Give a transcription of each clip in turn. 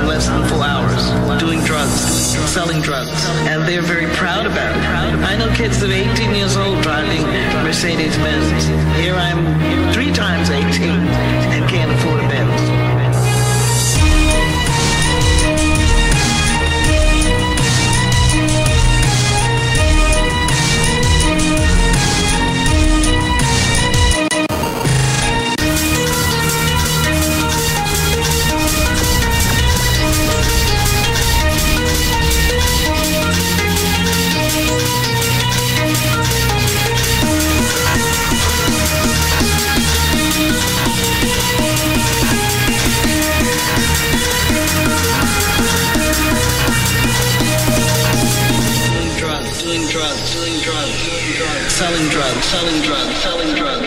in less than four hours doing drugs, selling drugs. And they're very proud about it. I know kids that are 18 years old driving Mercedes Benz. Here I'm three times 18 and can't afford a Benz. Selling drugs, selling drugs, selling drugs.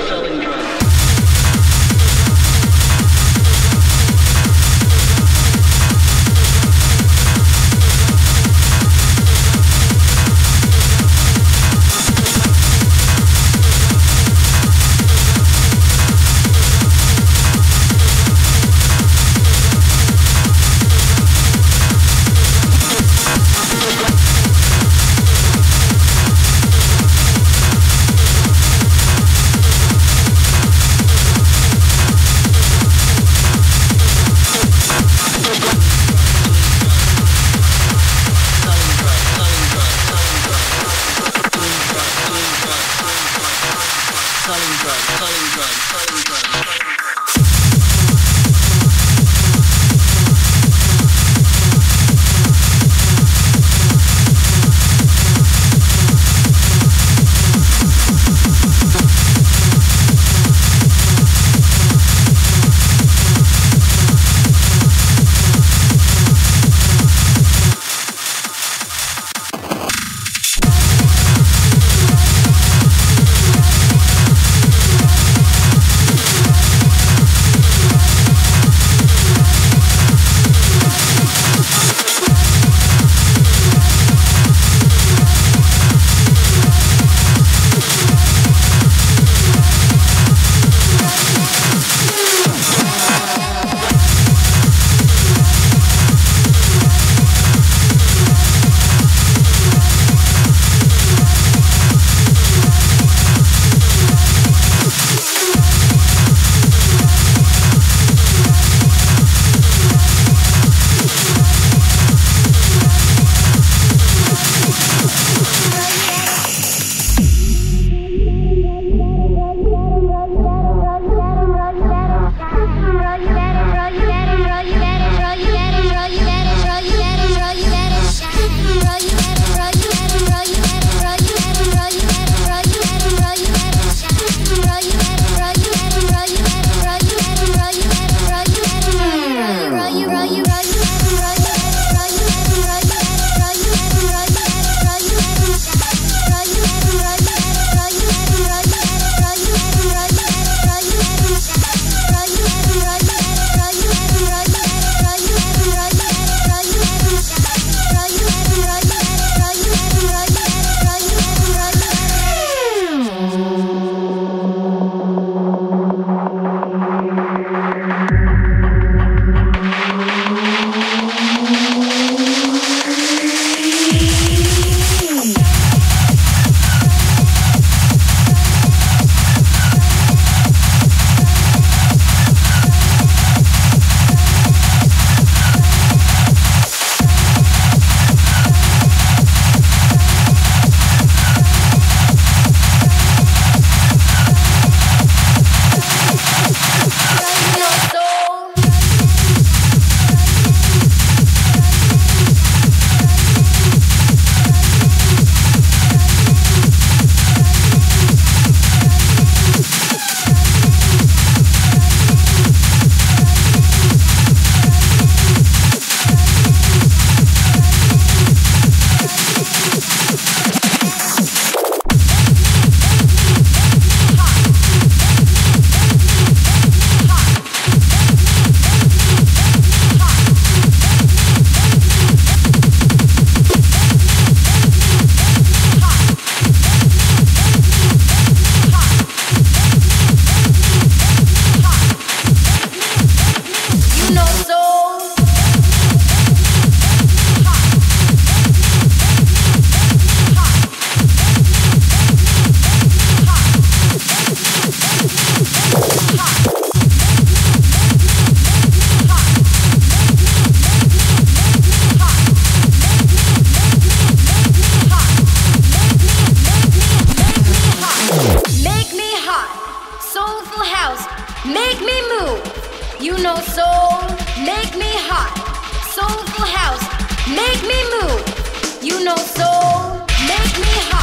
You know soul, make me hot. Soulful house, make me move. You know soul, make me hot.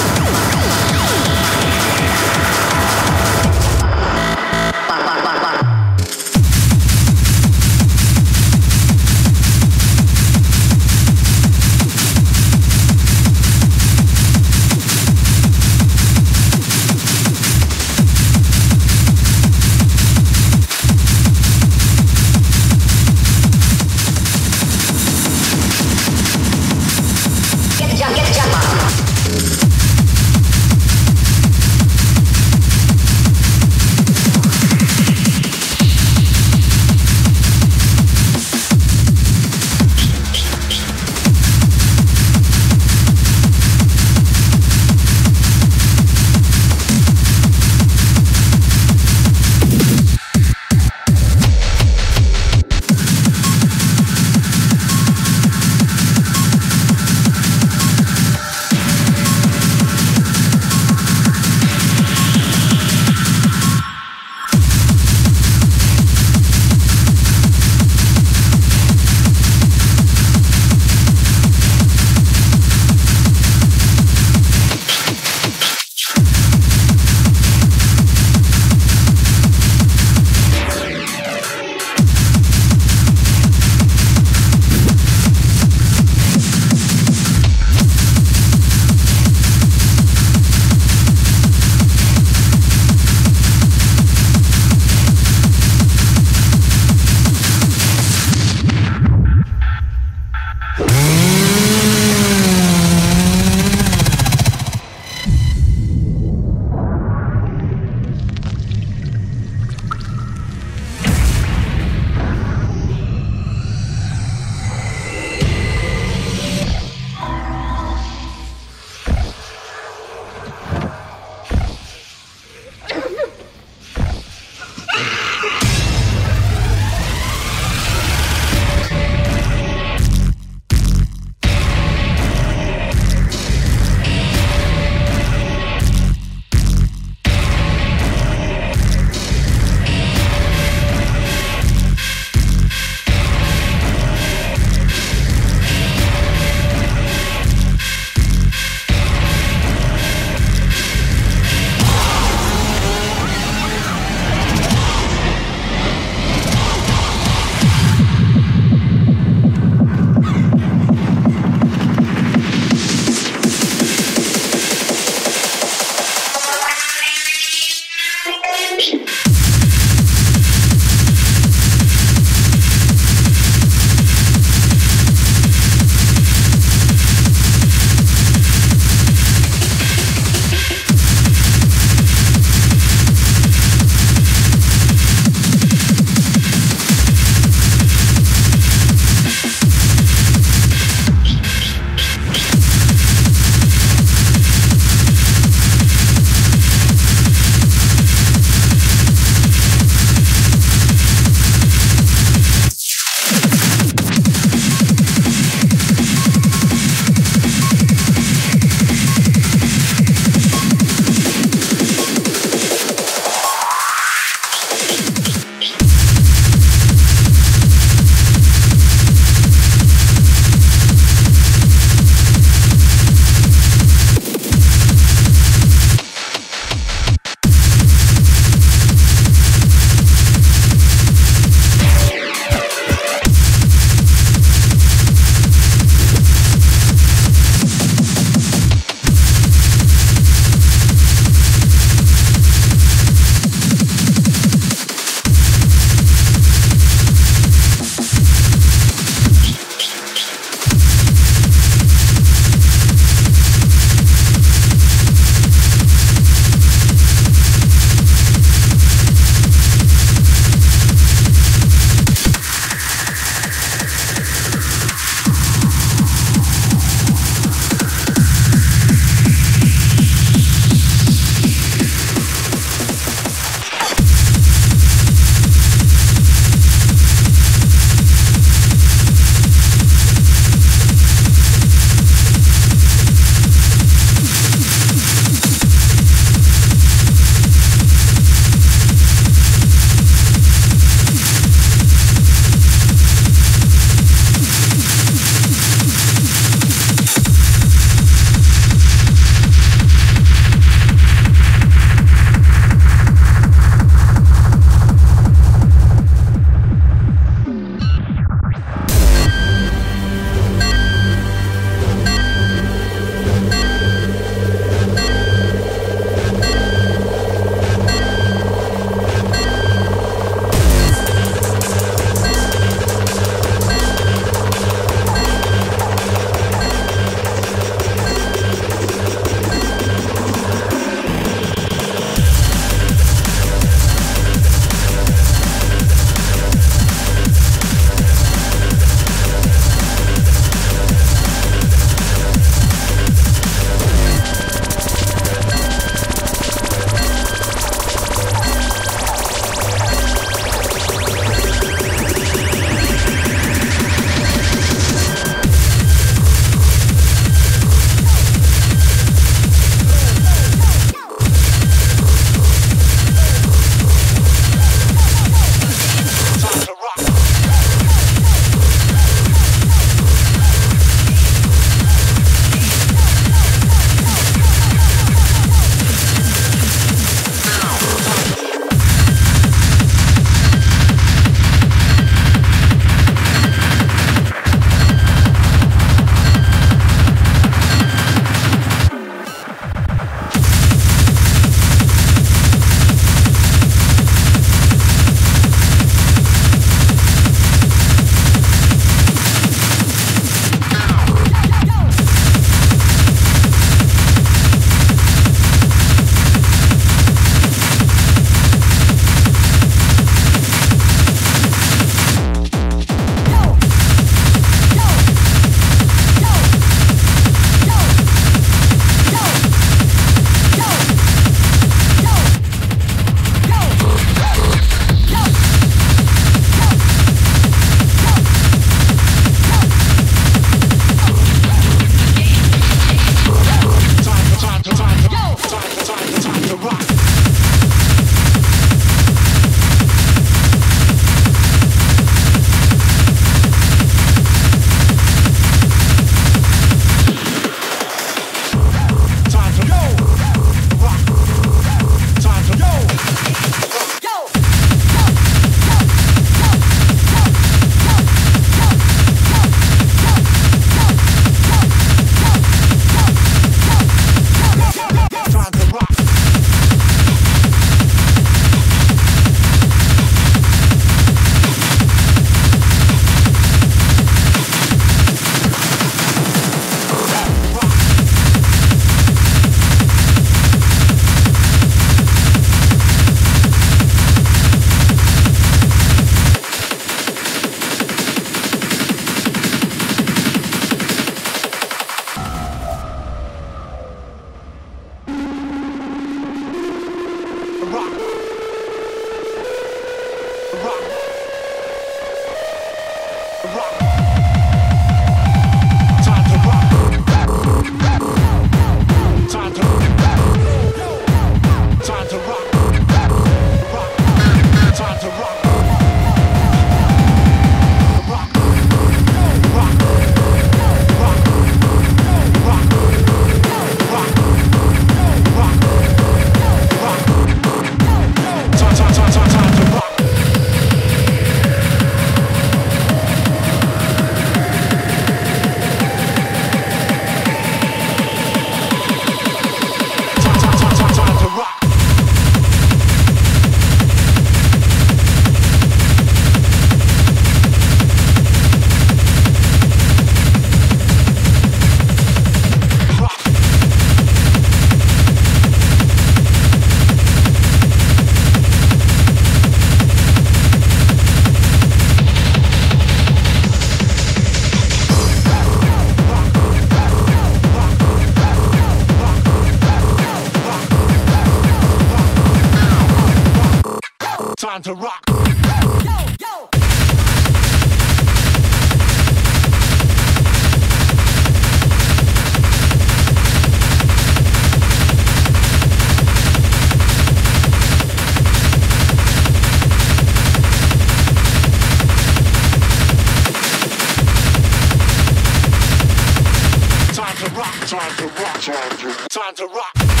Time to rock, time to rock, time to, time to rock.